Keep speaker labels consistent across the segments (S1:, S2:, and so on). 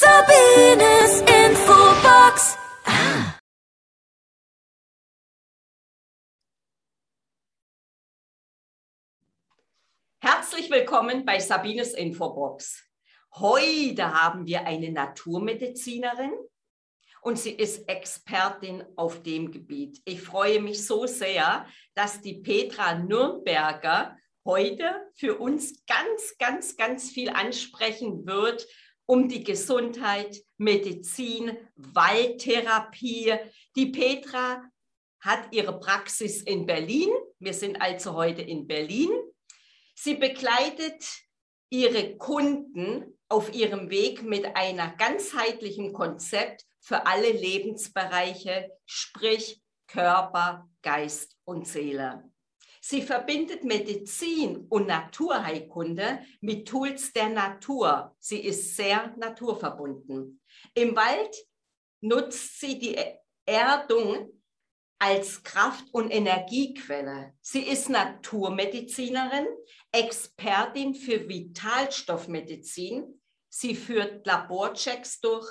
S1: Sabines Infobox. Ah.
S2: Herzlich willkommen bei Sabines Infobox. Heute haben wir eine Naturmedizinerin und sie ist Expertin auf dem Gebiet. Ich freue mich so sehr, dass die Petra Nürnberger heute für uns ganz, ganz, ganz viel ansprechen wird um die Gesundheit, Medizin, Waldtherapie. Die Petra hat ihre Praxis in Berlin. Wir sind also heute in Berlin. Sie begleitet ihre Kunden auf ihrem Weg mit einer ganzheitlichen Konzept für alle Lebensbereiche, sprich Körper, Geist und Seele. Sie verbindet Medizin und Naturheilkunde mit Tools der Natur. Sie ist sehr naturverbunden. Im Wald nutzt sie die Erdung als Kraft- und Energiequelle. Sie ist Naturmedizinerin, Expertin für Vitalstoffmedizin. Sie führt Laborchecks durch,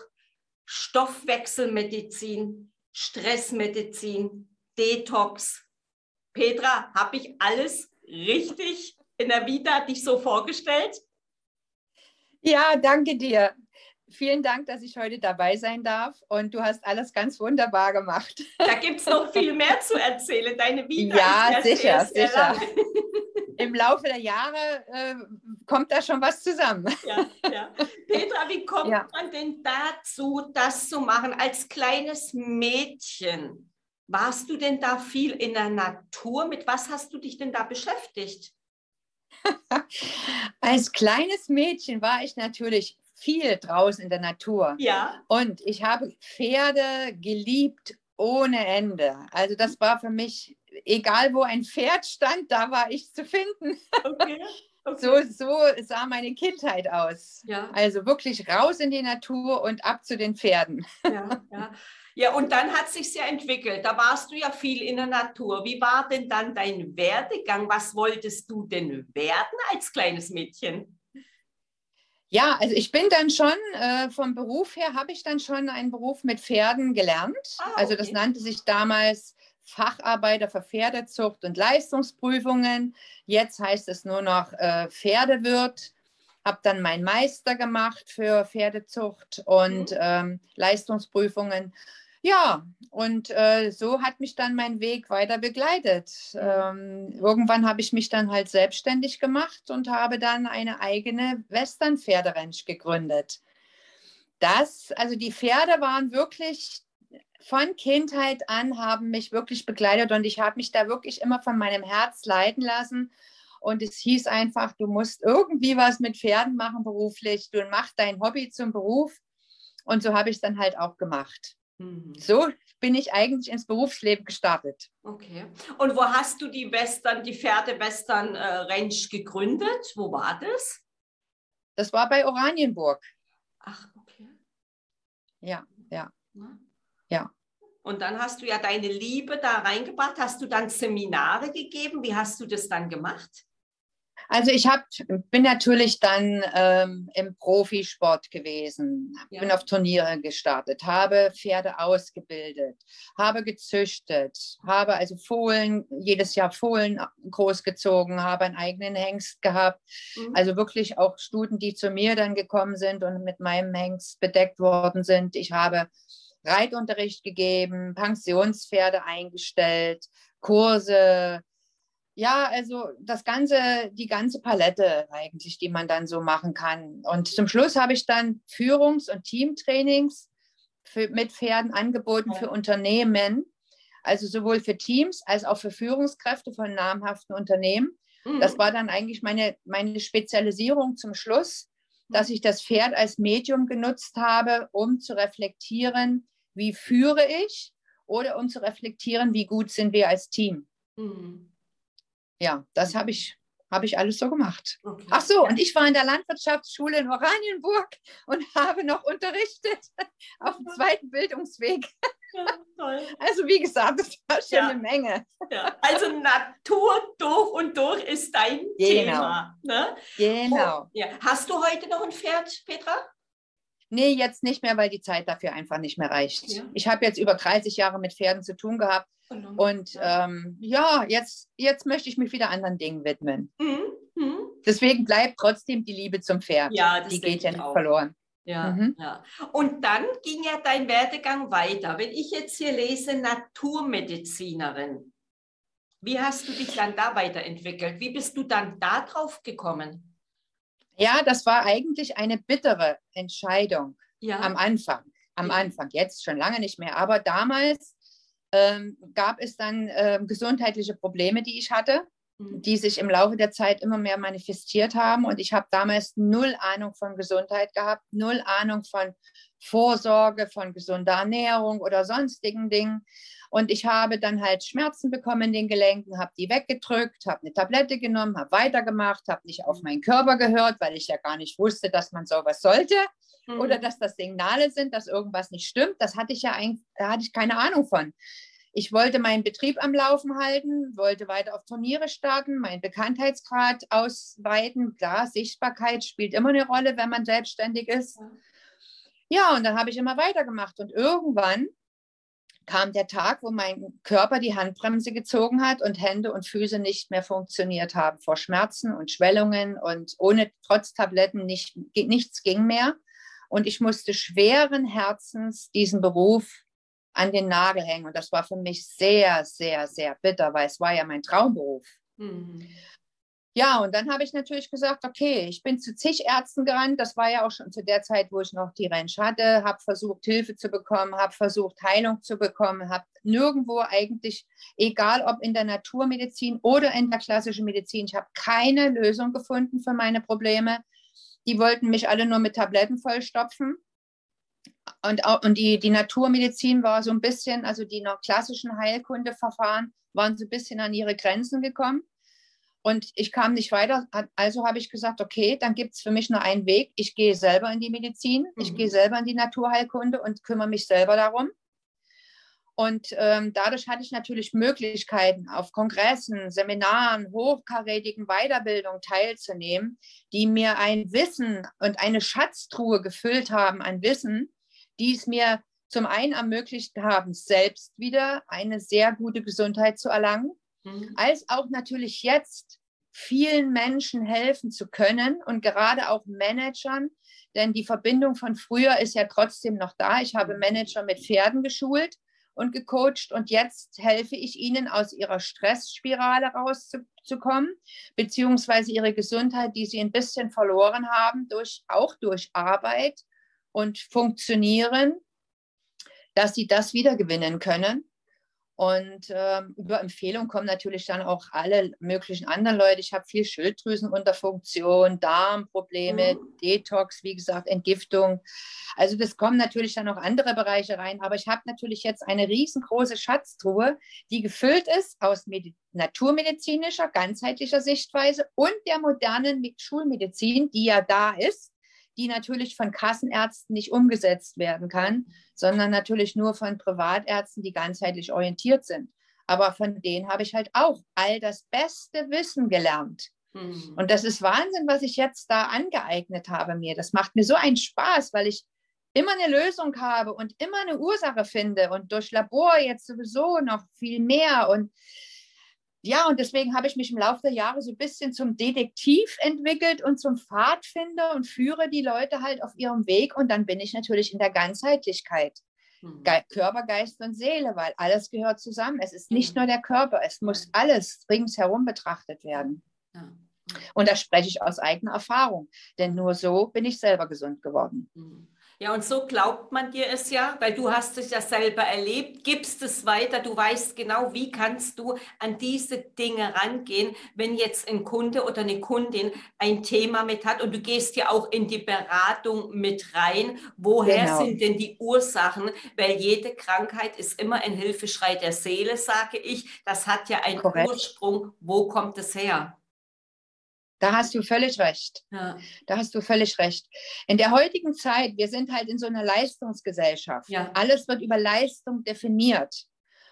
S2: Stoffwechselmedizin, Stressmedizin, Detox. Petra, habe ich alles richtig in der Vita dich so vorgestellt?
S3: Ja, danke dir. Vielen Dank, dass ich heute dabei sein darf und du hast alles ganz wunderbar gemacht.
S2: Da gibt es noch viel mehr zu erzählen. Deine Vita
S3: ja, ist ja sicher, sehr, sehr sicher. Im Laufe der Jahre äh, kommt da schon was zusammen.
S2: Ja, ja. Petra, wie kommt ja. man denn dazu, das zu machen als kleines Mädchen? Warst du denn da viel in der Natur? Mit was hast du dich denn da beschäftigt?
S3: Als kleines Mädchen war ich natürlich viel draußen in der Natur.
S2: Ja.
S3: Und ich habe Pferde geliebt ohne Ende. Also das war für mich, egal wo ein Pferd stand, da war ich zu finden. Okay. Okay. So, so sah meine Kindheit aus. Ja. Also wirklich raus in die Natur und ab zu den Pferden.
S2: Ja, ja. ja, und dann hat sich ja entwickelt. Da warst du ja viel in der Natur. Wie war denn dann dein Werdegang? Was wolltest du denn werden als kleines Mädchen?
S3: Ja, also ich bin dann schon, äh, vom Beruf her habe ich dann schon einen Beruf mit Pferden gelernt. Ah, okay. Also das nannte sich damals Facharbeiter für Pferdezucht und Leistungsprüfungen. Jetzt heißt es nur noch äh, Pferdewirt. Habe dann meinen Meister gemacht für Pferdezucht und mhm. ähm, Leistungsprüfungen. Ja, und äh, so hat mich dann mein Weg weiter begleitet. Ähm, irgendwann habe ich mich dann halt selbstständig gemacht und habe dann eine eigene Western-Pferderanch gegründet. Das, also die Pferde waren wirklich von Kindheit an, haben mich wirklich begleitet und ich habe mich da wirklich immer von meinem Herz leiten lassen. Und es hieß einfach, du musst irgendwie was mit Pferden machen beruflich, du machst dein Hobby zum Beruf. Und so habe ich es dann halt auch gemacht. Mhm. So bin ich eigentlich ins Berufsleben gestartet.
S2: Okay. Und wo hast du die Western, die Pferde-Western äh, Ranch gegründet? Wo war das?
S3: Das war bei Oranienburg.
S2: Ach, okay.
S3: Ja, ja. Ja.
S2: Und dann hast du ja deine Liebe da reingebracht. Hast du dann Seminare gegeben? Wie hast du das dann gemacht?
S3: Also ich hab, bin natürlich dann ähm, im Profisport gewesen, ja. bin auf Turniere gestartet, habe Pferde ausgebildet, habe gezüchtet, habe also Fohlen, jedes Jahr Fohlen großgezogen, habe einen eigenen Hengst gehabt. Mhm. Also wirklich auch Stuten, die zu mir dann gekommen sind und mit meinem Hengst bedeckt worden sind. Ich habe Reitunterricht gegeben, Pensionspferde eingestellt, Kurse, ja, also das ganze, die ganze Palette eigentlich, die man dann so machen kann. Und zum Schluss habe ich dann Führungs- und Teamtrainings für, mit Pferden angeboten für Unternehmen, also sowohl für Teams als auch für Führungskräfte von namhaften Unternehmen. Mhm. Das war dann eigentlich meine, meine Spezialisierung zum Schluss, dass ich das Pferd als Medium genutzt habe, um zu reflektieren, wie führe ich oder um zu reflektieren, wie gut sind wir als Team. Mhm ja, das habe ich, hab ich alles so gemacht. Okay. Ach so, und ich war in der Landwirtschaftsschule in Oranienburg und habe noch unterrichtet auf dem zweiten Bildungsweg. Ja, also wie gesagt, das war schon ja. eine Menge.
S2: Ja. Also Natur durch und durch ist dein genau. Thema. Ne?
S3: Genau.
S2: Oh. Hast du heute noch ein Pferd, Petra?
S3: Nee, jetzt nicht mehr, weil die Zeit dafür einfach nicht mehr reicht. Ich habe jetzt über 30 Jahre mit Pferden zu tun gehabt und ähm, ja, jetzt, jetzt möchte ich mich wieder anderen Dingen widmen.
S2: Mhm. Mhm.
S3: Deswegen bleibt trotzdem die Liebe zum Pferd.
S2: Ja,
S3: die geht ja
S2: ich
S3: nicht
S2: auch.
S3: verloren.
S2: Ja,
S3: Mhm.
S2: ja. Und dann ging ja dein Werdegang weiter. Wenn ich jetzt hier lese, Naturmedizinerin, wie hast du dich dann da weiterentwickelt? Wie bist du dann da drauf gekommen?
S3: Ja, das war eigentlich eine bittere Entscheidung
S2: Ja.
S3: am Anfang. Am. Anfang, jetzt schon lange nicht mehr. Aber damals ähm, gab es dann ähm, gesundheitliche Probleme, die ich hatte,
S2: Mhm.
S3: die sich im Laufe der Zeit immer mehr manifestiert haben. Und ich habe damals null Ahnung von Gesundheit gehabt, null Ahnung von Vorsorge, von gesunder Ernährung oder sonstigen Dingen. Und ich habe dann halt Schmerzen bekommen in den Gelenken, habe die weggedrückt, habe eine Tablette genommen, habe weitergemacht, habe nicht auf meinen Körper gehört, weil ich ja gar nicht wusste, dass man sowas sollte
S2: Mhm.
S3: oder dass das Signale sind, dass irgendwas nicht stimmt. Das hatte ich ja eigentlich, da hatte ich keine Ahnung von. Ich wollte meinen Betrieb am Laufen halten, wollte weiter auf Turniere starten, meinen Bekanntheitsgrad ausweiten. Klar, Sichtbarkeit spielt immer eine Rolle, wenn man selbstständig ist.
S2: Ja.
S3: Und dann habe ich immer weitergemacht. Und irgendwann kam der Tag, wo mein Körper die Handbremse gezogen hat und Hände und Füße nicht mehr funktioniert haben vor Schmerzen und Schwellungen und ohne trotz Tabletten nicht, nichts ging mehr. Und ich musste schweren Herzens diesen Beruf an den Nagel hängen. Und das war für mich sehr, sehr, sehr bitter, weil es war ja mein Traumberuf.
S2: Mhm.
S3: Ja, und dann habe ich natürlich gesagt, okay, ich bin zu zig Ärzten gerannt. Das war ja auch schon zu der Zeit, wo ich noch die Ranch hatte, habe versucht, Hilfe zu bekommen, habe versucht, Heilung zu bekommen, habe nirgendwo eigentlich, egal ob in der Naturmedizin oder in der klassischen Medizin, ich habe keine Lösung gefunden für meine Probleme. Die wollten mich alle nur mit Tabletten vollstopfen. Und, auch, und die, die Naturmedizin war so ein bisschen, also die noch klassischen Heilkundeverfahren waren so ein bisschen an ihre Grenzen gekommen. Und ich kam nicht weiter. Also habe ich gesagt, okay, dann gibt es für mich nur einen Weg. Ich gehe selber in die Medizin, ich
S2: Mhm.
S3: gehe selber in die Naturheilkunde und kümmere mich selber darum. Und ähm, dadurch hatte ich natürlich Möglichkeiten, auf Kongressen, Seminaren, hochkarätigen Weiterbildungen teilzunehmen, die mir ein Wissen und eine Schatztruhe gefüllt haben an Wissen, die es mir zum einen ermöglicht haben, selbst wieder eine sehr gute Gesundheit zu erlangen
S2: Mhm.
S3: als auch natürlich jetzt vielen Menschen helfen zu können und gerade auch Managern, denn die Verbindung von früher ist ja trotzdem noch da. Ich habe Manager mit Pferden geschult und gecoacht und jetzt helfe ich ihnen aus ihrer Stressspirale rauszukommen, beziehungsweise ihre Gesundheit, die sie ein bisschen verloren haben, durch, auch durch Arbeit und Funktionieren, dass sie das wiedergewinnen können. Und ähm, über Empfehlung kommen natürlich dann auch alle möglichen anderen Leute. Ich habe viel Schilddrüsenunterfunktion, Darmprobleme,
S2: Mhm.
S3: Detox, wie gesagt, Entgiftung. Also das kommen natürlich dann auch andere Bereiche rein. Aber ich habe natürlich jetzt eine riesengroße Schatztruhe, die gefüllt ist aus Medi naturmedizinischer, ganzheitlicher Sichtweise und der modernen Me- Schulmedizin, die ja da ist, die natürlich von Kassenärzten nicht umgesetzt werden kann, sondern natürlich nur von Privatärzten, die ganzheitlich orientiert sind. Aber von denen habe ich halt auch all das beste Wissen gelernt.
S2: Mhm.
S3: Und das ist Wahnsinn, was ich jetzt da angeeignet habe mir. Das macht mir so einen Spaß, weil ich immer eine Lösung habe und immer eine Ursache finde und durch Labor jetzt sowieso noch viel mehr. Und ja, und deswegen habe ich mich im Laufe der Jahre so ein bisschen zum Detektiv entwickelt und zum Pfadfinder und führe die Leute halt auf ihrem Weg. Und dann bin ich natürlich in der Ganzheitlichkeit.
S2: Mhm.
S3: Ge Körper, Geist und Seele, weil alles gehört zusammen. Es ist nicht
S2: Mhm.
S3: nur der Körper, es muss alles ringsherum betrachtet werden.
S2: Ja.
S3: Und da spreche ich aus eigener Erfahrung, denn nur so bin ich selber gesund geworden.
S2: Mhm. Ja, und so glaubt man dir es ja, weil du hast es ja selber erlebt, gibst es weiter, du weißt genau, wie kannst du an diese Dinge rangehen, wenn jetzt ein Kunde oder eine Kundin ein Thema mit hat und du gehst ja auch in die Beratung mit rein. Woher
S3: Genau.
S2: sind denn die Ursachen? Weil jede Krankheit ist immer ein Hilfeschrei der Seele, sage ich. Das hat ja einen
S3: Korrekt.
S2: Ursprung. Wo kommt es her?
S3: Da hast du völlig recht.
S2: Ja,
S3: Da hast du völlig recht. In der heutigen Zeit, wir sind halt in so einer Leistungsgesellschaft.
S2: Ja.
S3: Alles wird über Leistung definiert.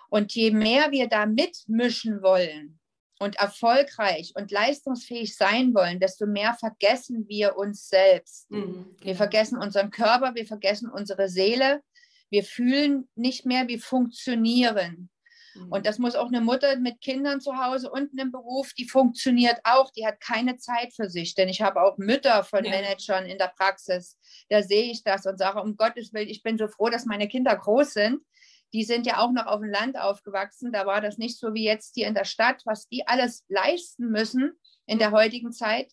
S3: Und je mehr wir da mitmischen wollen, und erfolgreich und leistungsfähig sein wollen, desto mehr vergessen wir uns selbst.
S2: Mhm,
S3: Wir
S2: genau.
S3: vergessen unseren Körper, wir vergessen unsere Seele. Wir fühlen nicht mehr, wir funktionieren.
S2: Mhm.
S3: Und das muss auch eine Mutter mit Kindern zu Hause und einem Beruf, die funktioniert auch, die hat keine Zeit für sich. Denn ich habe auch Mütter von
S2: Ja.
S3: Managern in der Praxis, da sehe ich das und sage, um Gottes Willen, ich bin so froh, dass meine Kinder groß sind. Die sind ja auch noch auf dem Land aufgewachsen. Da war das nicht so wie jetzt hier in der Stadt, was die alles leisten müssen in der heutigen Zeit.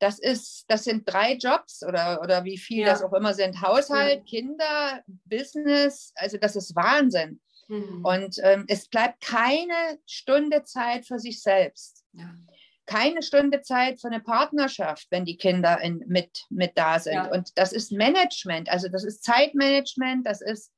S3: Das ist, das sind drei Jobs oder, oder wie viel
S2: Ja.
S3: das auch immer sind. Haushalt, Kinder, Business, also das ist Wahnsinn.
S2: Mhm.
S3: Und ähm, es bleibt keine Stunde Zeit für sich selbst.
S2: ja.
S3: Keine Stunde Zeit für eine Partnerschaft, wenn die Kinder in, mit, mit da sind.
S2: Ja.
S3: Und das ist Management, also das ist Zeitmanagement, das ist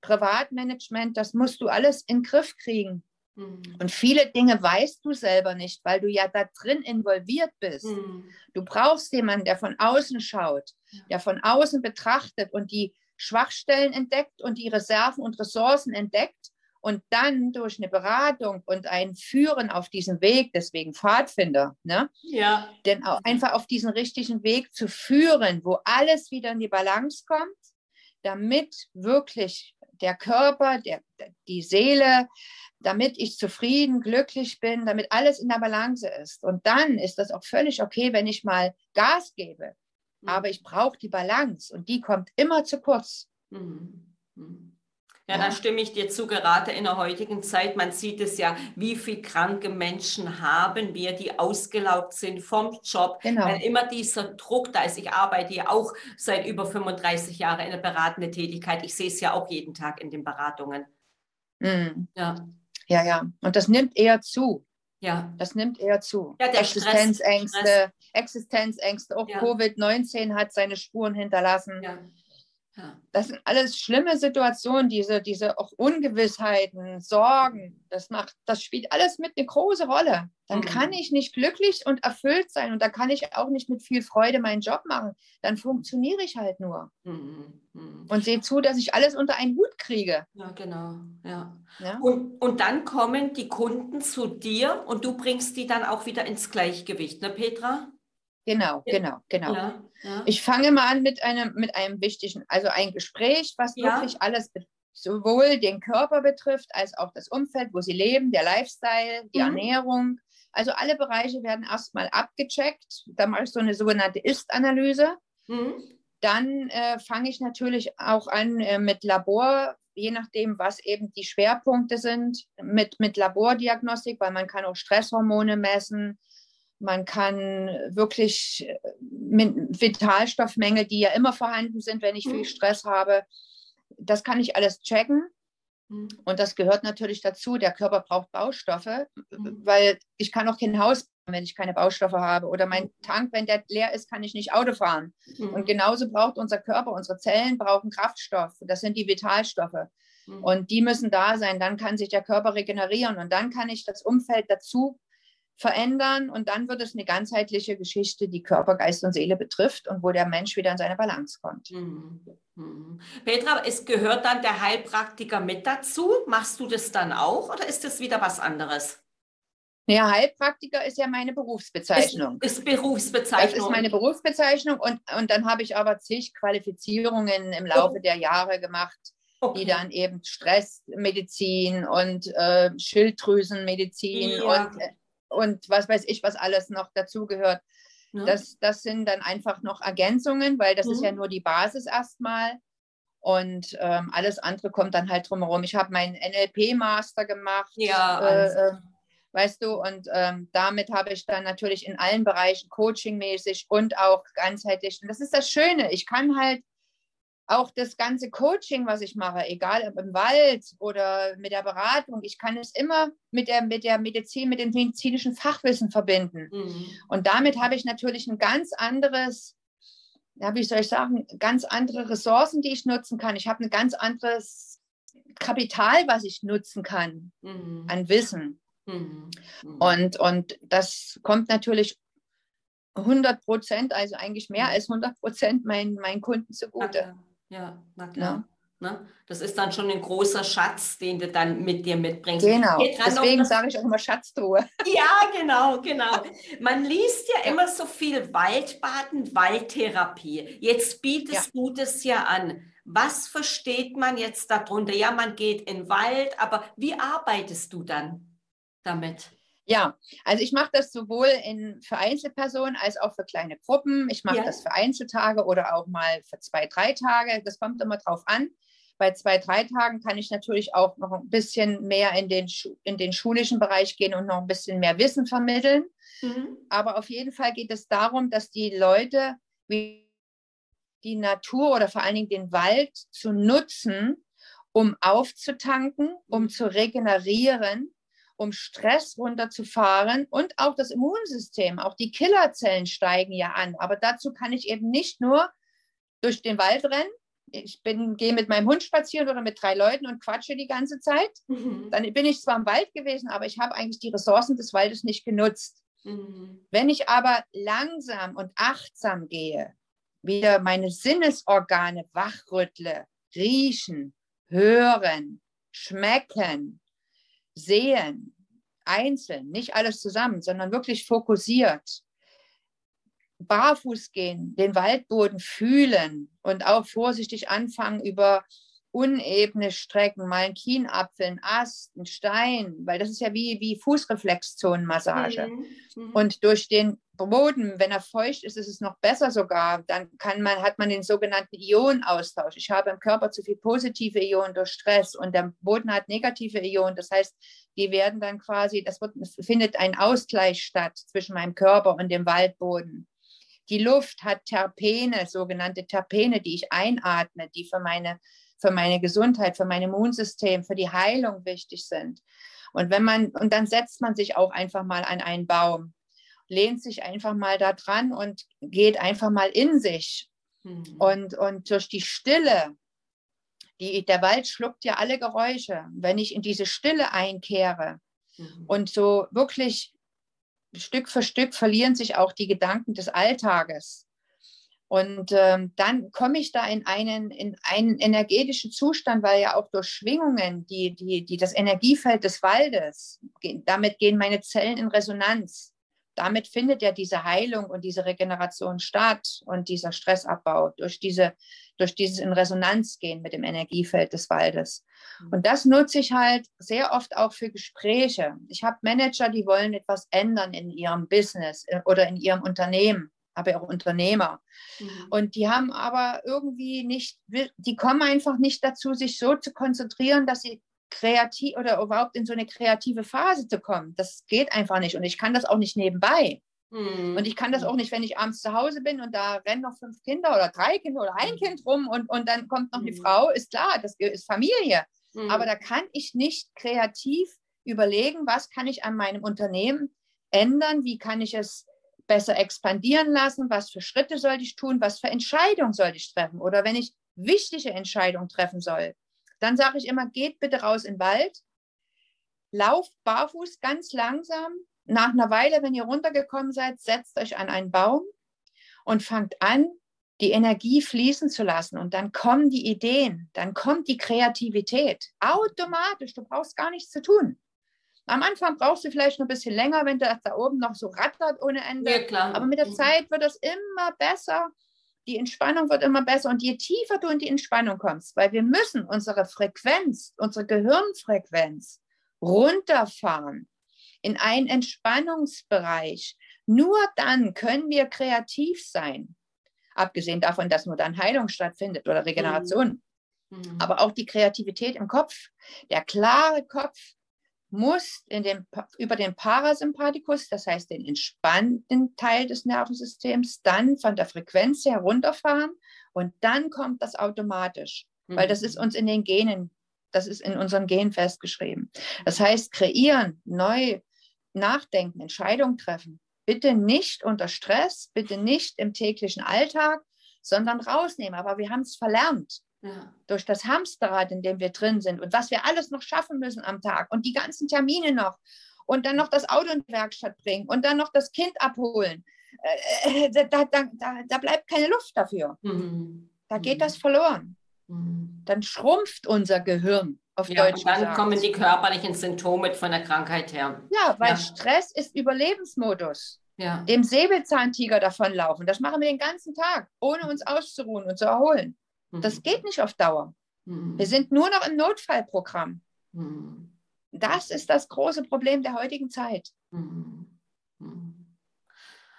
S3: Privatmanagement, das musst du alles in den Griff kriegen.
S2: Mhm.
S3: Und viele Dinge weißt du selber nicht, weil du ja da drin involviert bist.
S2: Mhm.
S3: Du brauchst jemanden, der von außen schaut, der von außen betrachtet und die Schwachstellen entdeckt und die Reserven und Ressourcen entdeckt und dann durch eine Beratung und ein Führen auf diesem Weg, deswegen Pfadfinder, ne?
S2: Ja.
S3: denn auch einfach auf diesen richtigen Weg zu führen, wo alles wieder in die Balance kommt, damit wirklich der Körper, der, die Seele, damit ich zufrieden, glücklich bin, damit alles in der Balance ist. Und dann ist das auch völlig okay, wenn ich mal Gas gebe.
S2: Mhm.
S3: Aber ich brauche die Balance und die kommt immer zu kurz.
S2: Mhm. Mhm. Ja, da stimme ich dir zu, gerade in der heutigen Zeit. Man sieht es ja, wie viele kranke Menschen haben wir, die ausgelaugt sind vom Job.
S3: Genau.
S2: Weil immer dieser Druck da ist. Ich arbeite ja auch seit über 35 Jahren in der beratenden Tätigkeit. Ich sehe es ja auch jeden Tag in den Beratungen.
S3: Mm.
S2: Ja,
S3: Ja, ja. Und das nimmt eher zu.
S2: ja,
S3: Das nimmt eher zu.
S2: Ja, der Stress-
S3: Existenzängste, Existenzängste, auch
S2: Ja.
S3: Covid-19 hat seine Spuren hinterlassen.
S2: ja. ja.
S3: Das sind alles schlimme Situationen, diese, diese auch Ungewissheiten, Sorgen. Das macht, das spielt alles mit eine große Rolle. Dann
S2: Mhm.
S3: kann ich nicht glücklich und erfüllt sein und da kann ich auch nicht mit viel Freude meinen Job machen. Dann funktioniere ich halt nur
S2: Mhm. Mhm.
S3: und sehe zu, dass ich alles unter einen Hut kriege.
S2: Ja, genau. Ja.
S3: Ja?
S2: Und, und dann kommen die Kunden zu dir und du bringst die dann auch wieder ins Gleichgewicht, ne, Petra?
S3: Genau, genau, genau.
S2: Ja, ja.
S3: Ich fange mal an mit einem, mit einem wichtigen, also ein Gespräch, was
S2: Ja.
S3: wirklich alles sowohl den Körper betrifft, als auch das Umfeld, wo sie leben, der Lifestyle, die
S2: Mhm.
S3: Ernährung. Also alle Bereiche werden erstmal abgecheckt. Da mache ich so eine sogenannte Ist-Analyse.
S2: Mhm.
S3: Dann äh, fange ich natürlich auch an äh, mit Labor, je nachdem, was eben die Schwerpunkte sind, mit, mit Labordiagnostik, weil man kann auch Stresshormone messen. Man kann wirklich äh, mit Vitalstoffmängel, die ja immer vorhanden sind, wenn ich
S2: Mhm.
S3: viel Stress habe, das kann ich alles checken.
S2: Mhm.
S3: Und das gehört natürlich dazu. Der Körper braucht Baustoffe,
S2: Mhm.
S3: weil ich kann auch kein Haus bauen, wenn ich keine Baustoffe habe. Oder mein
S2: Mhm.
S3: Tank, wenn der leer ist, kann ich nicht Auto fahren.
S2: Mhm.
S3: Und genauso braucht unser Körper, unsere Zellen brauchen Kraftstoff. Das sind die Vitalstoffe.
S2: Mhm.
S3: Und die müssen da sein. Dann kann sich der Körper regenerieren und dann kann ich das Umfeld dazu verändern. Und dann wird es eine ganzheitliche Geschichte, die Körper, Geist und Seele betrifft und wo der Mensch wieder in seine Balance kommt.
S2: Mhm. Mhm. Petra, es gehört dann der Heilpraktiker mit dazu. Machst du das dann auch oder ist das wieder was anderes?
S3: Ja, Heilpraktiker ist ja meine Berufsbezeichnung.
S2: Ist, ist
S3: Das
S2: Berufsbezeichnung.
S3: ist meine Berufsbezeichnung und, und dann habe ich aber zig Qualifizierungen im Laufe der Jahre gemacht,
S2: Okay.
S3: die dann eben Stressmedizin und äh, Schilddrüsenmedizin
S2: Ja.
S3: und, äh, und was weiß ich, was alles noch dazugehört.
S2: Ne?
S3: Das, das sind dann einfach noch Ergänzungen, weil das ist
S2: Mhm.
S3: ja nur die Basis erstmal. Und ähm, alles andere kommt dann halt drumherum. Ich habe meinen NLP-Master gemacht.
S2: Ja,
S3: äh,
S2: alles.
S3: äh, weißt du, und ähm, damit habe ich dann natürlich in allen Bereichen coachingmäßig und auch ganzheitlich. Und das ist das Schöne. Ich kann halt auch das ganze Coaching, was ich mache, egal ob im Wald oder mit der Beratung, ich kann es immer mit der, mit der Medizin, mit dem medizinischen Fachwissen verbinden.
S2: Mhm.
S3: Und damit habe ich natürlich ein ganz anderes, ja, wie soll ich sagen, ganz andere Ressourcen, die ich nutzen kann. Ich habe ein ganz anderes Kapital, was ich nutzen kann
S2: Mhm.
S3: an Wissen.
S2: Mhm. Mhm.
S3: Und, und das kommt natürlich 100 Prozent, also eigentlich mehr als 100 Prozent meinen, meinen Kunden zugute.
S2: Ja, na klar. Ne? Das ist dann schon ein großer Schatz, den du dann mit dir mitbringst.
S3: Genau, deswegen sage ich auch immer Schatztruhe.
S2: Ja, genau, genau. Man liest ja, ja. immer so viel Waldbaden, Waldtherapie. Jetzt bietest ja. du das ja an. Was versteht man jetzt darunter? Ja, man geht in den Wald, aber wie arbeitest du dann damit?
S3: Ja, also ich mache das sowohl in, für Einzelpersonen als auch für kleine Gruppen. Ich mache ja. das für Einzeltage oder auch mal für zwei, drei Tage. Das kommt immer drauf an. Bei zwei, drei Tagen kann ich natürlich auch noch ein bisschen mehr in den, in den schulischen Bereich gehen und noch ein bisschen mehr Wissen vermitteln. Mhm. Aber auf jeden Fall geht es darum, dass die Leute die Natur oder vor allen Dingen den Wald zu nutzen, um aufzutanken, um mhm. zu regenerieren, um Stress runterzufahren und auch das Immunsystem. Auch die Killerzellen steigen ja an. Aber dazu kann ich eben nicht nur durch den Wald rennen, ich bin, gehe mit meinem Hund spazieren oder mit drei Leuten und quatsche die ganze Zeit. Mhm. Dann bin ich zwar im Wald gewesen, aber ich habe eigentlich die Ressourcen des Waldes nicht genutzt. Mhm. Wenn ich aber langsam und achtsam gehe, wieder meine Sinnesorgane wachrüttle, riechen, hören, schmecken, sehen, einzeln, nicht alles zusammen, sondern wirklich fokussiert, barfuß gehen, den Waldboden fühlen und auch vorsichtig anfangen, über unebene Strecken, mal ein Kienapfel, ein Ast, ein Stein, weil das ist ja wie, wie Fußreflexzonenmassage. Mhm. Mhm. Und durch den Boden, wenn er feucht ist, ist es noch besser sogar. Dann kann man, hat man den sogenannten Ionenaustausch. Ich habe im Körper zu viel positive Ionen durch Stress und der Boden hat negative Ionen. Das heißt, die werden dann quasi, das wird, findet ein Ausgleich statt zwischen meinem Körper und dem Waldboden. Die Luft hat Terpene, sogenannte Terpene, die ich einatme, die für meine, für meine Gesundheit, für mein Immunsystem, für die Heilung wichtig sind. Und wenn man, und dann setzt man sich auch einfach mal an einen Baum, lehnt sich einfach mal da dran und geht einfach mal in sich. Mhm. Und, und durch die Stille, die, der Wald schluckt ja alle Geräusche. Wenn ich in diese Stille einkehre mhm. und so wirklich Stück für Stück verlieren sich auch die Gedanken des Alltages. Und ähm, dann komme ich da in einen, in einen energetischen Zustand, weil ja auch durch Schwingungen, die, die, die das Energiefeld des Waldes, damit gehen meine Zellen in Resonanz. Damit findet ja diese Heilung und diese Regeneration statt und dieser Stressabbau durch, diese, durch dieses in Resonanz gehen mit dem Energiefeld des Waldes. Mhm. Und das nutze ich halt sehr oft auch für Gespräche. Ich habe Manager, die wollen etwas ändern in ihrem Business äh, oder in ihrem Unternehmen, habe ja auch Unternehmer. Mhm. Und die haben aber irgendwie nicht, die kommen einfach nicht dazu, sich so zu konzentrieren, dass sie kreativ oder überhaupt in so eine kreative Phase zu kommen. Das geht einfach nicht. Und ich kann das auch nicht nebenbei. Mhm. Und ich kann das auch nicht, wenn ich abends zu Hause bin und da rennen noch fünf Kinder oder drei Kinder oder ein hm. Kind rum und, und dann kommt noch die hm. Frau, ist klar, das ist Familie. Mhm. Aber da kann ich nicht kreativ überlegen, was kann ich an meinem Unternehmen ändern, wie kann ich es besser expandieren lassen, was für Schritte sollte ich tun, was für Entscheidungen sollte ich treffen. Oder wenn ich wichtige Entscheidungen treffen soll, dann sage ich immer, geht bitte raus in den Wald, lauft barfuß ganz langsam. Nach einer Weile, wenn ihr runtergekommen seid, setzt euch an einen Baum und fangt an, die Energie fließen zu lassen. Und dann kommen die Ideen, dann kommt die Kreativität. Automatisch, du brauchst gar nichts zu tun. Am Anfang brauchst du vielleicht noch ein bisschen länger, wenn das da oben noch so rattert ohne Ende. Ja, Aber mit der mhm. Zeit wird das immer besser die Entspannung wird immer besser und je tiefer du in die Entspannung kommst, weil wir müssen unsere Frequenz, unsere Gehirnfrequenz runterfahren in einen Entspannungsbereich. Nur dann können wir kreativ sein. Abgesehen davon, dass nur dann Heilung stattfindet oder Regeneration. Mhm. Aber auch die Kreativität im Kopf. Der klare Kopf muss in dem, über den Parasympathikus, das heißt den entspannten Teil des Nervensystems, dann von der Frequenz herunterfahren und dann kommt das automatisch, mhm. weil das ist mhm. uns in den Genen, das ist in unseren Genen festgeschrieben. Das heißt, kreieren, neu nachdenken, Entscheidungen treffen. Bitte nicht unter Stress, bitte nicht im täglichen Alltag, sondern rausnehmen. Aber wir haben es verlernt. Ja. Durch das Hamsterrad, in dem wir drin sind und was wir alles noch schaffen müssen am Tag und die ganzen Termine noch und dann noch das Auto in die Werkstatt bringen und dann noch das Kind abholen. Äh, da, da, da, da bleibt keine Luft dafür. Mhm. Da geht mhm. das verloren. Mhm. dann schrumpft unser Gehirn auf
S2: Ja,
S3: Deutsch
S2: und dann
S3: gesagt.
S2: kommen die körperlichen Symptome von der Krankheit her.
S3: ja, weil
S2: Ja.
S3: Stress ist Überlebensmodus.
S2: Ja.
S3: Dem Säbelzahntiger davonlaufen. Das machen wir den ganzen Tag, ohne uns auszuruhen und zu erholen. Das
S2: Mhm.
S3: geht nicht auf Dauer.
S2: Mhm.
S3: Wir sind nur noch im Notfallprogramm.
S2: Mhm.
S3: Das ist das große Problem der heutigen Zeit.
S2: Mhm. Mhm.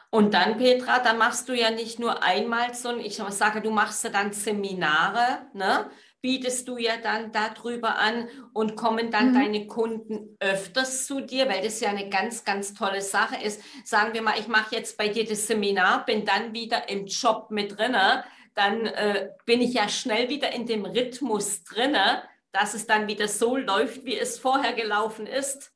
S2: Und dann, Petra, da machst du ja nicht nur einmal so, ein- ich sage, du machst ja dann Seminare, ne? Bietest du ja dann darüber an und kommen dann
S3: Mhm.
S2: deine Kunden öfters zu dir, weil das ja eine ganz, ganz tolle Sache ist. Sagen wir mal, ich mache jetzt bei dir das Seminar, bin dann wieder im Job mit drinne, dann äh, bin ich ja schnell wieder in dem Rhythmus drinne, dass es dann wieder so läuft, wie es vorher gelaufen ist.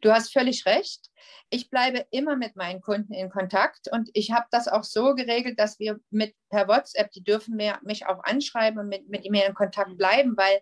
S3: Du hast völlig recht. Ich bleibe immer mit meinen Kunden in Kontakt und ich habe das auch so geregelt, dass wir mit per WhatsApp, die dürfen mir, mich auch anschreiben und mit, mit mir in Kontakt bleiben, weil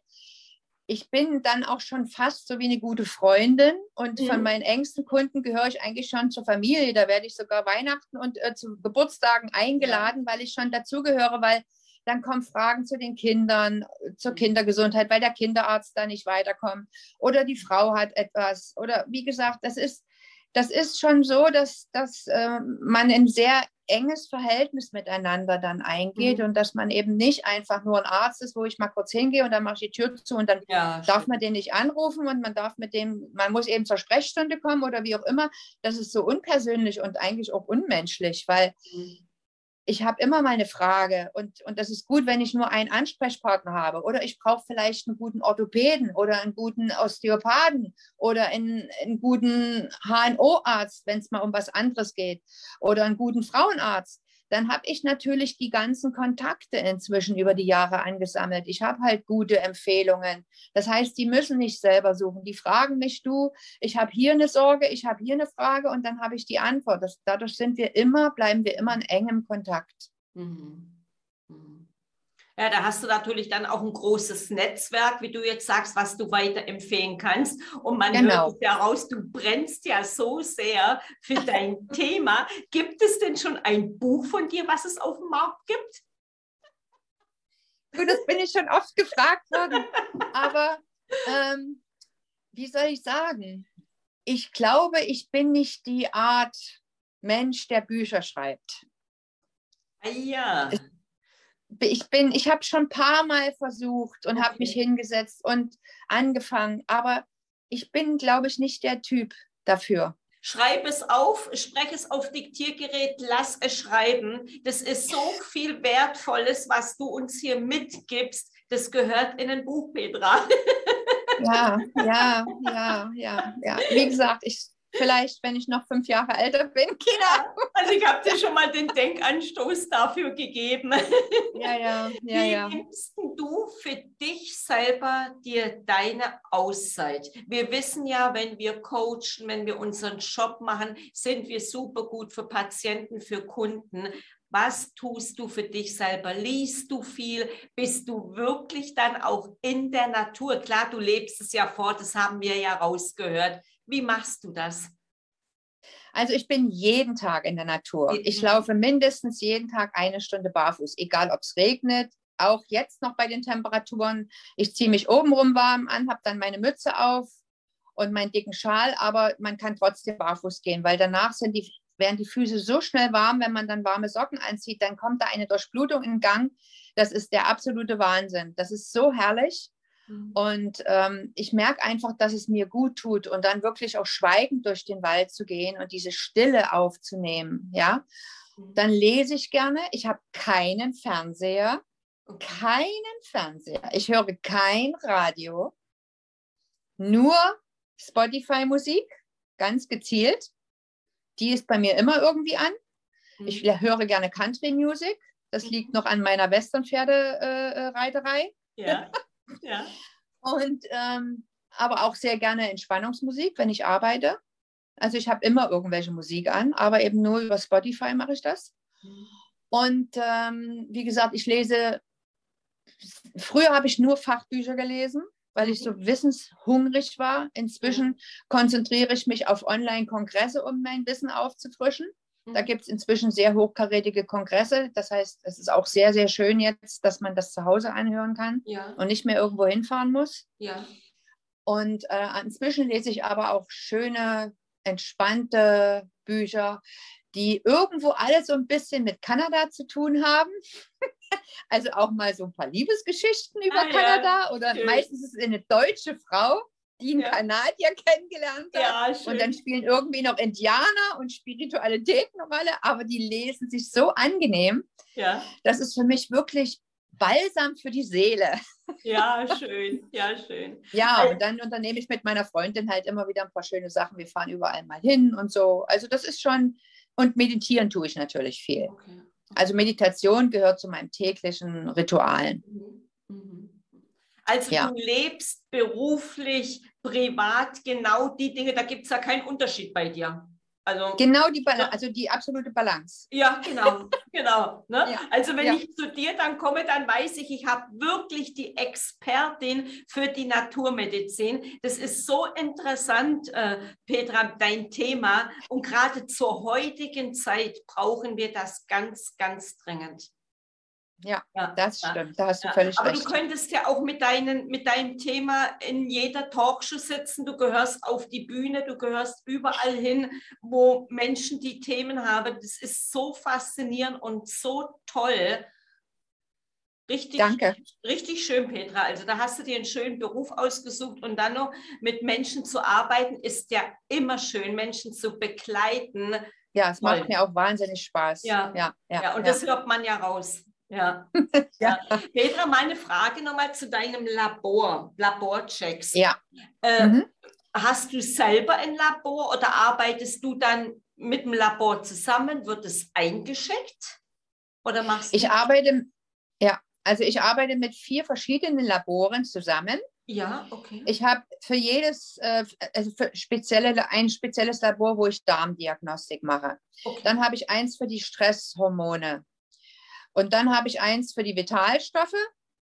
S3: ich bin dann auch schon fast so wie eine gute Freundin und von
S2: Mhm.
S3: meinen engsten Kunden gehöre ich eigentlich schon zur Familie. Da werde ich sogar Weihnachten und äh, zu Geburtstagen eingeladen, weil ich schon dazugehöre, weil dann kommen Fragen zu den Kindern, äh, zur
S2: Mhm.
S3: Kindergesundheit, weil der Kinderarzt da nicht weiterkommt oder die Frau hat etwas oder wie gesagt, das ist, das ist schon so, dass, dass äh, man ein sehr enges Verhältnis miteinander dann eingeht
S2: Mhm.
S3: und dass man eben nicht einfach nur ein Arzt ist, wo ich mal kurz hingehe und dann mache ich die Tür zu und dann
S2: Ja,
S3: darf man den nicht anrufen und man darf mit dem, man muss eben zur Sprechstunde kommen oder wie auch immer. Das ist so unpersönlich und eigentlich auch unmenschlich, weil ich habe immer mal eine Frage und, und das ist gut, wenn ich nur einen Ansprechpartner habe oder ich brauche vielleicht einen guten Orthopäden oder einen guten Osteopathen oder einen, einen guten HNO-Arzt, wenn es mal um was anderes geht oder einen guten Frauenarzt. Dann habe ich natürlich die ganzen Kontakte inzwischen über die Jahre angesammelt. Ich habe halt gute Empfehlungen. Das heißt, die müssen nicht selber suchen. Die fragen mich, du, ich habe hier eine Sorge, ich habe hier eine Frage und dann habe ich die Antwort. Das, dadurch sind wir immer, bleiben wir immer in engem Kontakt.
S2: Mhm. Ja, da hast du natürlich dann auch ein großes Netzwerk, wie du jetzt sagst, was du weiterempfehlen kannst. Und man
S3: Genau.
S2: hört es ja raus, du brennst ja so sehr für dein Thema. Gibt es denn schon ein Buch von dir, was es auf dem Markt gibt?
S3: Du, das bin ich schon oft gefragt worden. Aber ähm, wie soll ich sagen? Ich glaube, ich bin nicht die Art Mensch, der Bücher schreibt.
S2: Ah, ja.
S3: Ich bin, ich habe schon ein paar Mal versucht und habe mich hingesetzt und angefangen, aber ich bin, glaube ich, nicht der Typ dafür.
S2: Schreib es auf, spreche es auf Diktiergerät, lass es schreiben. Das ist so viel Wertvolles, was du uns hier mitgibst. Das gehört in ein Buch, Petra.
S3: Ja, ja, ja, ja, ja. Wie gesagt, ich vielleicht, wenn ich noch fünf Jahre älter bin, Kinder.
S2: Also ich habe dir schon mal den Denkanstoß dafür gegeben.
S3: Ja, ja, ja,
S2: Wie
S3: ja.
S2: nimmst du für dich selber dir deine Auszeit? Wir wissen ja, wenn wir coachen, wenn wir unseren Job machen, sind wir super gut für Patienten, für Kunden. Was tust du für dich selber? Liest du viel? Bist du wirklich dann auch in der Natur? Klar, du lebst es ja vor, das haben wir ja rausgehört. Wie machst du das?
S3: Also ich bin jeden Tag in der Natur. Ich laufe mindestens jeden Tag eine Stunde barfuß, egal ob es regnet, auch jetzt noch bei den Temperaturen. Ich ziehe mich obenrum warm an, habe dann meine Mütze auf und meinen dicken Schal, aber man kann trotzdem barfuß gehen, weil danach sind die, werden die Füße so schnell warm, wenn man dann warme Socken anzieht, dann kommt da eine Durchblutung in Gang. Das ist der absolute Wahnsinn. Das ist so herrlich. Und ähm, ich merke einfach, dass es mir gut tut und dann wirklich auch schweigend durch den Wald zu gehen und diese Stille aufzunehmen. Ja, dann lese ich gerne. Ich habe keinen Fernseher, keinen Fernseher. Ich höre kein Radio, nur Spotify-Musik, ganz gezielt. Die ist bei mir immer irgendwie an. Ich höre gerne Country-Music. Das liegt noch an meiner Western-Pferdereiterei.
S2: ja, ja.
S3: Und ähm, aber auch sehr gerne Entspannungsmusik, wenn ich arbeite. Also ich habe immer irgendwelche Musik an, aber eben nur über Spotify mache ich das. Und ähm, wie gesagt, ich lese, früher habe ich nur Fachbücher gelesen, weil ich so wissenshungrig war. Inzwischen konzentriere ich mich auf Online-Kongresse, um mein Wissen aufzufrischen. Da
S2: Mhm.
S3: gibt es inzwischen sehr hochkarätige Kongresse. Das heißt, es ist auch sehr, sehr schön jetzt, dass man das zu Hause anhören kann
S2: Ja,
S3: und nicht mehr irgendwo hinfahren muss.
S2: ja.
S3: Und äh, inzwischen lese ich aber auch schöne, entspannte Bücher, die irgendwo alle so ein bisschen mit Kanada zu tun haben. also auch mal so ein paar Liebesgeschichten über
S2: Ah, ja,
S3: Kanada oder
S2: schön.
S3: meistens ist es eine deutsche Frau, die einen
S2: Ja.
S3: Kanadier kennengelernt hat.
S2: Ja, schön.
S3: Und dann spielen irgendwie noch Indianer und Spiritualität eine Rolle, aber die lesen sich so angenehm.
S2: ja.
S3: Das ist für mich wirklich Balsam für die Seele.
S2: ja, schön. Ja, schön.
S3: Ja, und dann unternehme ich mit meiner Freundin halt immer wieder ein paar schöne Sachen. Wir fahren überall mal hin und so. Also das ist schon, und meditieren tue ich natürlich viel.
S2: Okay.
S3: Also Meditation gehört zu meinen täglichen Ritualen.
S2: Mhm. Mhm. Also
S3: Ja.
S2: du lebst beruflich, privat genau die Dinge, da gibt es ja keinen Unterschied bei dir. Also
S3: Genau die, Bal
S2: Ja.
S3: also die absolute Balance.
S2: ja, genau, genau. Ne?
S3: Ja,
S2: Also wenn
S3: ja.
S2: ich zu dir dann komme, dann weiß ich, ich habe wirklich die Expertin für die Naturmedizin. Das ist so interessant, äh, Petra, dein Thema. Und gerade zur heutigen Zeit brauchen wir das ganz, ganz dringend.
S3: Ja,
S2: Ja,
S3: Das stimmt, da hast du
S2: Ja,
S3: völlig
S2: aber
S3: recht.
S2: du könntest ja auch mit, deinen, mit deinem Thema in jeder Talkshow sitzen. Du gehörst auf die Bühne, du gehörst überall hin, wo Menschen die Themen haben. Das ist so faszinierend und so toll. Richtig,
S3: Danke.
S2: richtig schön, Petra. Also da hast du dir einen schönen Beruf ausgesucht und dann noch mit Menschen zu arbeiten, ist ja immer schön, Menschen zu begleiten.
S3: Ja, es
S2: Toll.
S3: macht mir auch wahnsinnig Spaß.
S2: Ja,
S3: ja, ja,
S2: Ja, und
S3: ja.
S2: das hört man ja raus. Ja.
S3: Ja.
S2: Petra, meine Frage nochmal zu deinem Labor, Laborchecks.
S3: ja.
S2: Äh,
S3: Mhm.
S2: Hast du selber ein Labor oder arbeitest du dann mit dem Labor zusammen? Wird es eingeschickt? Oder machst
S3: Ich arbeite, ja, also ich arbeite mit vier verschiedenen Laboren zusammen.
S2: Ja, okay.
S3: Ich habe für jedes, äh, also für spezielle, ein spezielles Labor, wo ich Darmdiagnostik mache.
S2: okay.
S3: Dann habe ich eins für die Stresshormone. Und dann habe ich eins für die Vitalstoffe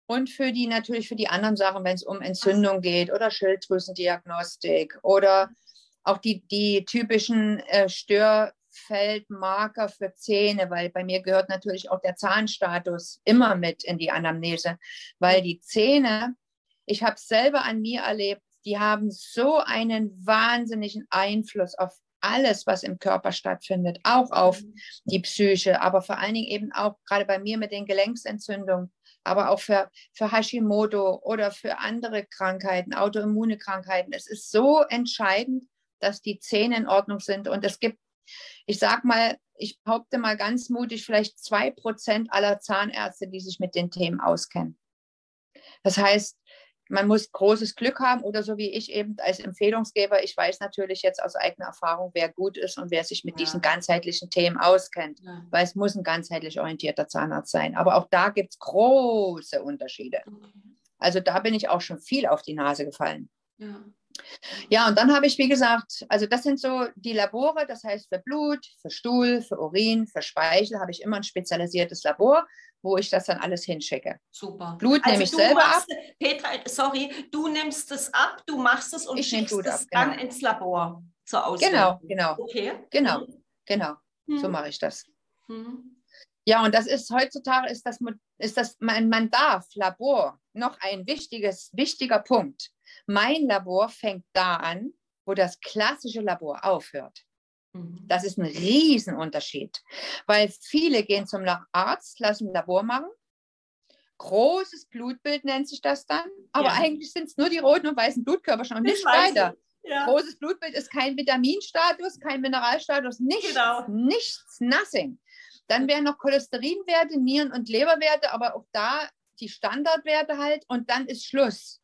S3: und für die natürlich für die anderen Sachen, wenn es um Entzündung geht oder Schilddrüsendiagnostik oder auch die, die typischen äh, Störfeldmarker für Zähne, weil bei mir gehört natürlich auch der Zahnstatus immer mit in die Anamnese, weil die Zähne, ich habe es selber an mir erlebt, die haben so einen wahnsinnigen Einfluss auf alles, was im Körper stattfindet, auch auf die Psyche, aber vor allen Dingen eben auch gerade bei mir mit den Gelenksentzündungen, aber auch für, für Hashimoto oder für andere Krankheiten, autoimmune Krankheiten. Es ist so entscheidend, dass die Zähne in Ordnung sind. Und es gibt, ich sag mal, ich behaupte mal ganz mutig, vielleicht zwei Prozent aller Zahnärzte, die sich mit den Themen auskennen. Das heißt, man muss großes Glück haben oder so wie ich eben als Empfehlungsgeber. Ich weiß natürlich jetzt aus eigener Erfahrung, wer gut ist und wer sich mit
S2: Ja.
S3: diesen ganzheitlichen Themen auskennt,
S2: Ja.
S3: weil es muss ein ganzheitlich orientierter Zahnarzt sein. Aber auch da gibt es große Unterschiede.
S2: Okay.
S3: Also da bin ich auch schon viel auf die Nase gefallen.
S2: Ja.
S3: Ja, und dann habe ich, wie gesagt, also das sind so die Labore, das heißt für Blut, für Stuhl, für Urin, für Speichel habe ich immer ein spezialisiertes Labor, wo ich das dann alles hinschicke.
S2: Super.
S3: Blut nehme ich selber
S2: machst, Petra, sorry, du nimmst es ab, du machst es und
S3: Ich
S2: schickst
S3: Blut
S2: es
S3: ab,
S2: dann
S3: genau.
S2: ins Labor zur Auswertung.
S3: Genau, genau,
S2: Okay.
S3: genau, genau.
S2: Hm.
S3: So mache ich das.
S2: Hm.
S3: Ja, und das ist heutzutage ist das, ist das man, man darf Labor noch ein wichtiges, wichtiger Punkt. Mein Labor fängt da an, wo das klassische Labor aufhört.
S2: Mhm.
S3: Das ist ein Riesenunterschied, weil viele gehen zum Arzt, lassen ein Labor machen. Großes Blutbild nennt sich das dann, aber
S2: Ja.
S3: eigentlich sind es nur die roten und weißen Blutkörper schon und nicht weiter.
S2: Ja.
S3: Großes Blutbild ist kein Vitaminstatus, kein Mineralstatus, nichts,
S2: Genau.
S3: nichts, nothing. Dann wären noch Cholesterinwerte, Nieren- und Leberwerte, aber auch da die Standardwerte halt und dann ist Schluss.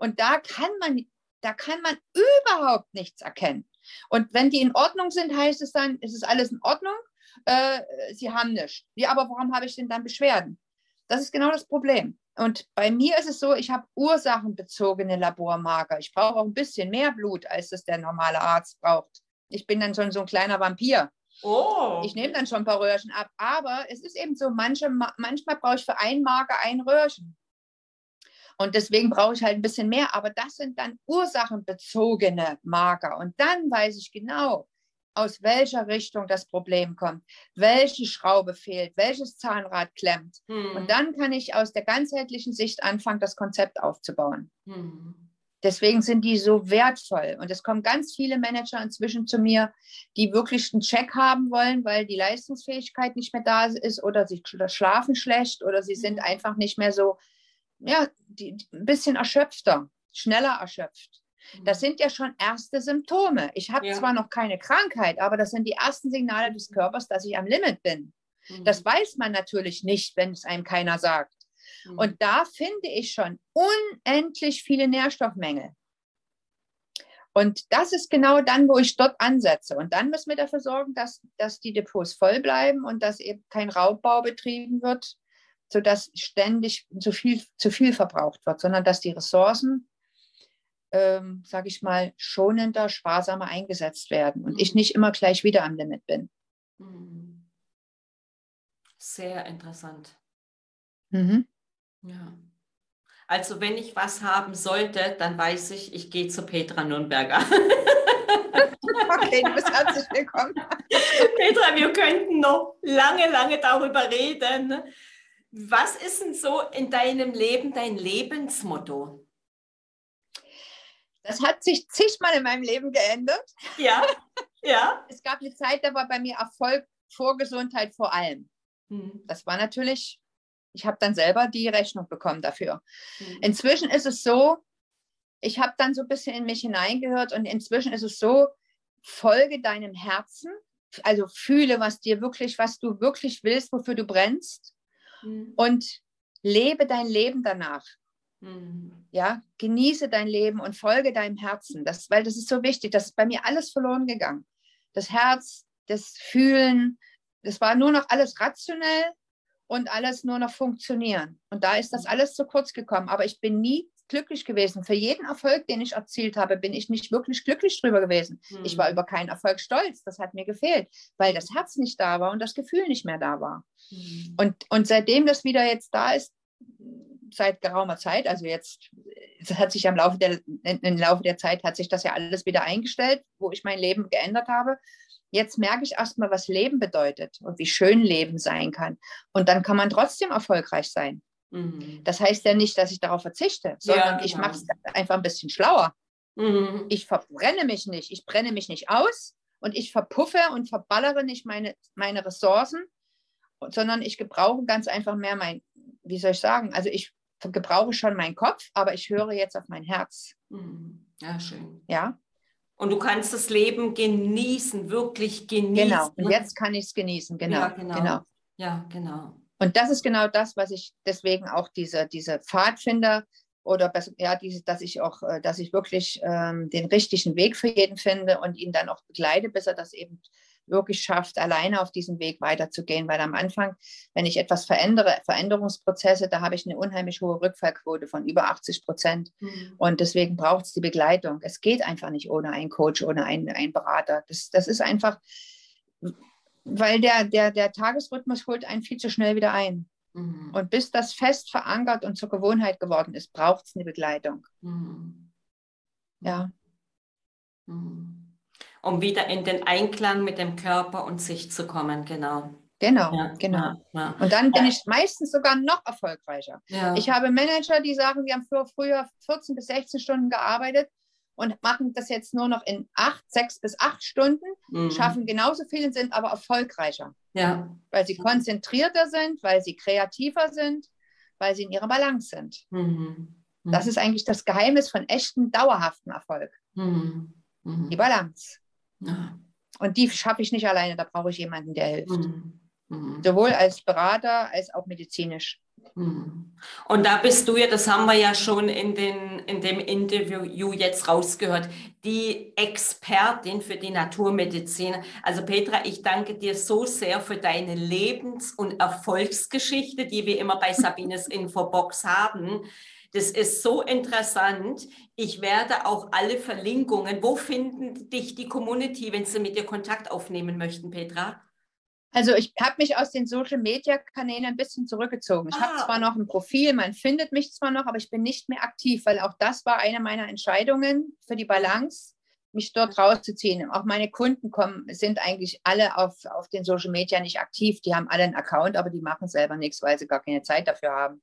S3: Und da kann man, da kann man überhaupt nichts erkennen. Und wenn die in Ordnung sind, heißt es dann, es ist alles in Ordnung, äh, sie haben nichts. Ja, aber warum habe ich denn dann Beschwerden? Das ist genau das Problem. Und bei mir ist es so, ich habe ursachenbezogene Labormarker. Ich brauche auch ein bisschen mehr Blut, als das der normale Arzt braucht. Ich bin dann schon so ein kleiner Vampir.
S2: Oh.
S3: Ich nehme dann schon ein paar Röhrchen ab. Aber es ist eben so, manche, manchmal brauche ich für einen Marker ein Röhrchen. Und deswegen brauche ich halt ein bisschen mehr. Aber das sind dann ursachenbezogene Marker. Und dann weiß ich genau, aus welcher Richtung das Problem kommt, welche Schraube fehlt, welches Zahnrad klemmt.
S2: Mhm.
S3: Und dann kann ich aus der ganzheitlichen Sicht anfangen, das Konzept aufzubauen.
S2: Mhm.
S3: Deswegen sind die so wertvoll. Und es kommen ganz viele Manager inzwischen zu mir, die wirklich einen Check haben wollen, weil die Leistungsfähigkeit nicht mehr da ist oder sie schlafen schlecht oder sie sind einfach nicht mehr so, ja, die, ein bisschen erschöpfter, schneller erschöpft. Das sind ja schon erste Symptome. Ich habe
S2: Ja.
S3: zwar noch keine Krankheit, aber das sind die ersten Signale des Körpers, dass ich am Limit bin.
S2: Mhm.
S3: Das weiß man natürlich nicht, wenn es einem keiner sagt.
S2: Mhm.
S3: Und da finde ich schon unendlich viele Nährstoffmängel. Und das ist genau dann, wo ich dort ansetze. Und dann müssen wir dafür sorgen, dass, dass die Depots voll bleiben und dass eben kein Raubbau betrieben wird, sodass ständig zu viel, zu viel verbraucht wird, sondern dass die Ressourcen, ähm, sage ich mal, schonender, sparsamer eingesetzt werden und ich
S2: Mhm.
S3: nicht immer gleich wieder am Limit bin.
S2: Mhm. Sehr interessant.
S3: Mhm.
S2: Ja. Also wenn ich was haben sollte, dann weiß ich, ich gehe zu Petra Nürnberger.
S3: Okay, du bist herzlich willkommen.
S2: Petra, wir könnten noch lange, lange darüber reden. Was ist denn so in deinem Leben dein Lebensmotto?
S3: Das hat sich zigmal in meinem Leben geändert.
S2: Ja, ja.
S3: Es gab eine Zeit, da war bei mir Erfolg vor Gesundheit vor allem.
S2: Hm,
S3: Das war natürlich, ich habe dann selber die Rechnung bekommen dafür.
S2: hm,
S3: Inzwischen ist es so, ich habe dann so ein bisschen in mich hineingehört und inzwischen ist es so, folge deinem Herzen, also fühle, was dir wirklich, was du wirklich willst, wofür du brennst
S2: hm,
S3: und lebe dein Leben danach.
S2: hm,
S3: Ja, genieße dein Leben und folge deinem Herzen, das, weil das ist so wichtig. Das ist bei mir alles verloren gegangen. Das Herz, das Fühlen, das war nur noch alles rationell und alles nur noch funktionieren. Und da ist das alles zu kurz gekommen. Aber ich bin nie glücklich gewesen. Für jeden Erfolg, den ich erzielt habe, bin ich nicht wirklich glücklich drüber gewesen. Ich war
S2: hm,
S3: über keinen Erfolg stolz. Das hat mir gefehlt, weil das Herz nicht da war und das Gefühl nicht mehr da war.
S2: hm,
S3: Und, und seitdem das wieder jetzt da ist, seit geraumer Zeit, also jetzt, hat sich am Laufe der, im Laufe der Zeit hat sich das ja alles wieder eingestellt, wo ich mein Leben geändert habe. Jetzt merke ich erstmal, was Leben bedeutet und wie schön Leben sein kann. Und dann kann man trotzdem erfolgreich sein.
S2: Hm,
S3: Das heißt ja nicht, dass ich darauf verzichte, sondern ich
S2: genau.
S3: mache es einfach ein bisschen schlauer.
S2: hm,
S3: Ich verbrenne mich nicht, ich brenne mich nicht aus und ich verpuffe und verballere nicht meine, meine Ressourcen, sondern ich gebrauche ganz einfach mehr mein, wie soll ich sagen, also ich gebrauche schon meinen Kopf, aber ich höre jetzt auf mein Herz.
S2: hm. Ja, schön.
S3: Ja,
S2: Und du kannst das Leben genießen, wirklich genießen.
S3: genau. Und jetzt kann ich es genießen. Genau,
S2: Ja, genau.
S3: genau.
S2: Ja, genau.
S3: Und das ist genau das, was ich deswegen auch diese, diese Pfadfinder oder besser, ja, diese, dass ich auch, äh, dass ich wirklich ähm, den richtigen Weg für jeden finde und ihn dann auch begleite, bis er das eben wirklich schafft, alleine auf diesem Weg weiterzugehen. Weil am Anfang, wenn ich etwas verändere, Veränderungsprozesse, da habe ich eine unheimlich hohe Rückfallquote von über 80 Prozent.
S2: Hm,
S3: Und deswegen braucht es die Begleitung. Es geht einfach nicht ohne einen Coach, ohne einen, einen Berater. Das, das ist einfach, weil der, der, der Tagesrhythmus holt einen viel zu schnell wieder ein.
S2: hm,
S3: Und bis das fest verankert und zur Gewohnheit geworden ist, braucht es eine Begleitung.
S2: hm.
S3: Ja,
S2: Mhm. Um wieder in den Einklang mit dem Körper und sich zu kommen, genau.
S3: genau,
S2: Ja,
S3: genau.
S2: Ja, ja.
S3: Und dann bin ich meistens sogar noch erfolgreicher. Ich habe Manager, die sagen, die haben früher 14 bis 16 Stunden gearbeitet und machen das jetzt nur noch in acht, sechs bis acht Stunden,
S2: Mhm.
S3: schaffen genauso viel und sind aber erfolgreicher,
S2: Ja.
S3: weil sie konzentrierter sind, weil sie kreativer sind, weil sie in ihrer Balance sind.
S2: Mhm. Mhm.
S3: Das ist eigentlich das Geheimnis von echten, dauerhaften Erfolg.
S2: Mhm. Mhm.
S3: Die Balance.
S2: Ja.
S3: Und die schaffe ich nicht alleine, da brauche ich jemanden, der hilft.
S2: Mhm.
S3: Sowohl als Berater als auch medizinisch.
S2: Mhm. Und da bist du ja, das haben wir ja schon in, den, in dem Interview jetzt rausgehört, die Expertin für die Naturmedizin. Also Petra, ich danke dir so sehr für deine Lebens- und Erfolgsgeschichte, die wir immer bei Sabines Infobox haben. Das ist so interessant. Ich werde auch alle Verlinkungen, wo finden dich die Community, wenn sie mit dir Kontakt aufnehmen möchten, Petra?
S3: Also ich habe mich aus den Social-Media-Kanälen ein bisschen zurückgezogen. Ich habe
S2: Ah.
S3: zwar noch ein Profil, man findet mich zwar noch, aber ich bin nicht mehr aktiv, weil auch das war eine meiner Entscheidungen für die Balance, mich dort rauszuziehen. Auch meine Kunden kommen, sind eigentlich alle auf, auf den Social Media nicht aktiv. Die haben alle einen Account, aber die machen selber nichts, weil sie gar keine Zeit dafür haben.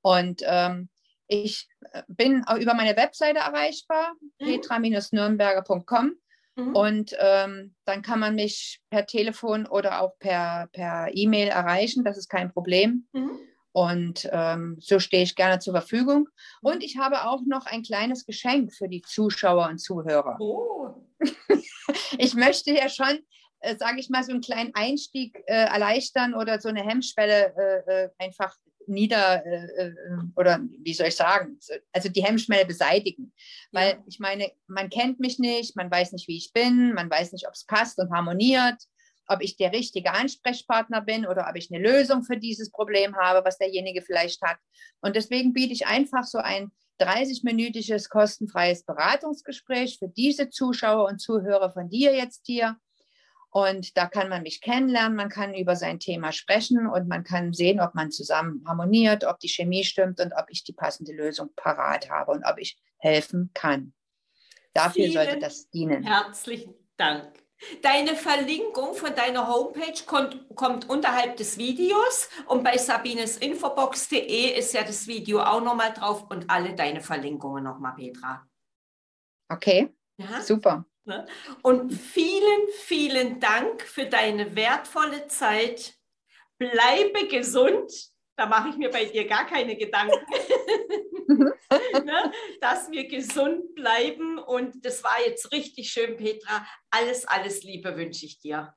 S3: Und ähm, ich äh, bin auch über meine Webseite erreichbar, mhm. petra-nürnberger.com. Mhm. Und ähm, dann kann man mich per Telefon oder auch per, per E-Mail erreichen. Das ist kein Problem. Mhm. Und ähm, so stehe ich gerne zur Verfügung. Und ich habe auch noch ein kleines Geschenk für die Zuschauer und Zuhörer. Oh. ich möchte ja schon, äh, sage ich mal, so einen kleinen Einstieg äh, erleichtern oder so eine Hemmschwelle äh, äh einfach nieder äh, äh, oder wie soll ich sagen, also die Hemmschwelle beseitigen. Weil ja. ich meine, man kennt mich nicht, man weiß nicht, wie ich bin, man weiß nicht, ob es passt und harmoniert ob ich der richtige Ansprechpartner bin oder ob ich eine Lösung für dieses Problem habe, was derjenige vielleicht hat. Und deswegen biete ich einfach so ein 30-minütiges kostenfreies Beratungsgespräch für diese Zuschauer und Zuhörer von dir jetzt hier. Und da kann man mich kennenlernen, man kann über sein Thema sprechen und man kann sehen, ob man zusammen harmoniert, ob die Chemie stimmt und ob ich die passende Lösung parat habe und ob ich helfen kann. Dafür Vielen sollte das dienen.
S2: Herzlichen Dank. Deine Verlinkung von deiner Homepage kommt, kommt unterhalb des Videos und bei sabinesinfobox.de ist ja das Video auch nochmal drauf und alle deine Verlinkungen nochmal, Petra.
S3: Okay, ja? super.
S2: Ne? Und vielen, vielen Dank für deine wertvolle Zeit. Bleibe gesund. Da mache ich mir bei dir gar keine Gedanken. ne? dass wir gesund bleiben. Und das war jetzt richtig schön, Petra. Alles, alles Liebe wünsche ich dir.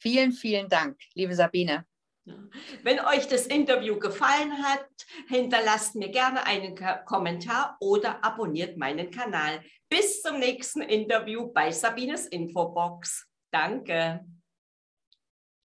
S3: Vielen, vielen Dank, liebe Sabine.
S2: Wenn euch das Interview gefallen hat, hinterlasst mir gerne einen Kommentar oder abonniert meinen Kanal. Bis zum nächsten Interview bei Sabines Infobox. Danke.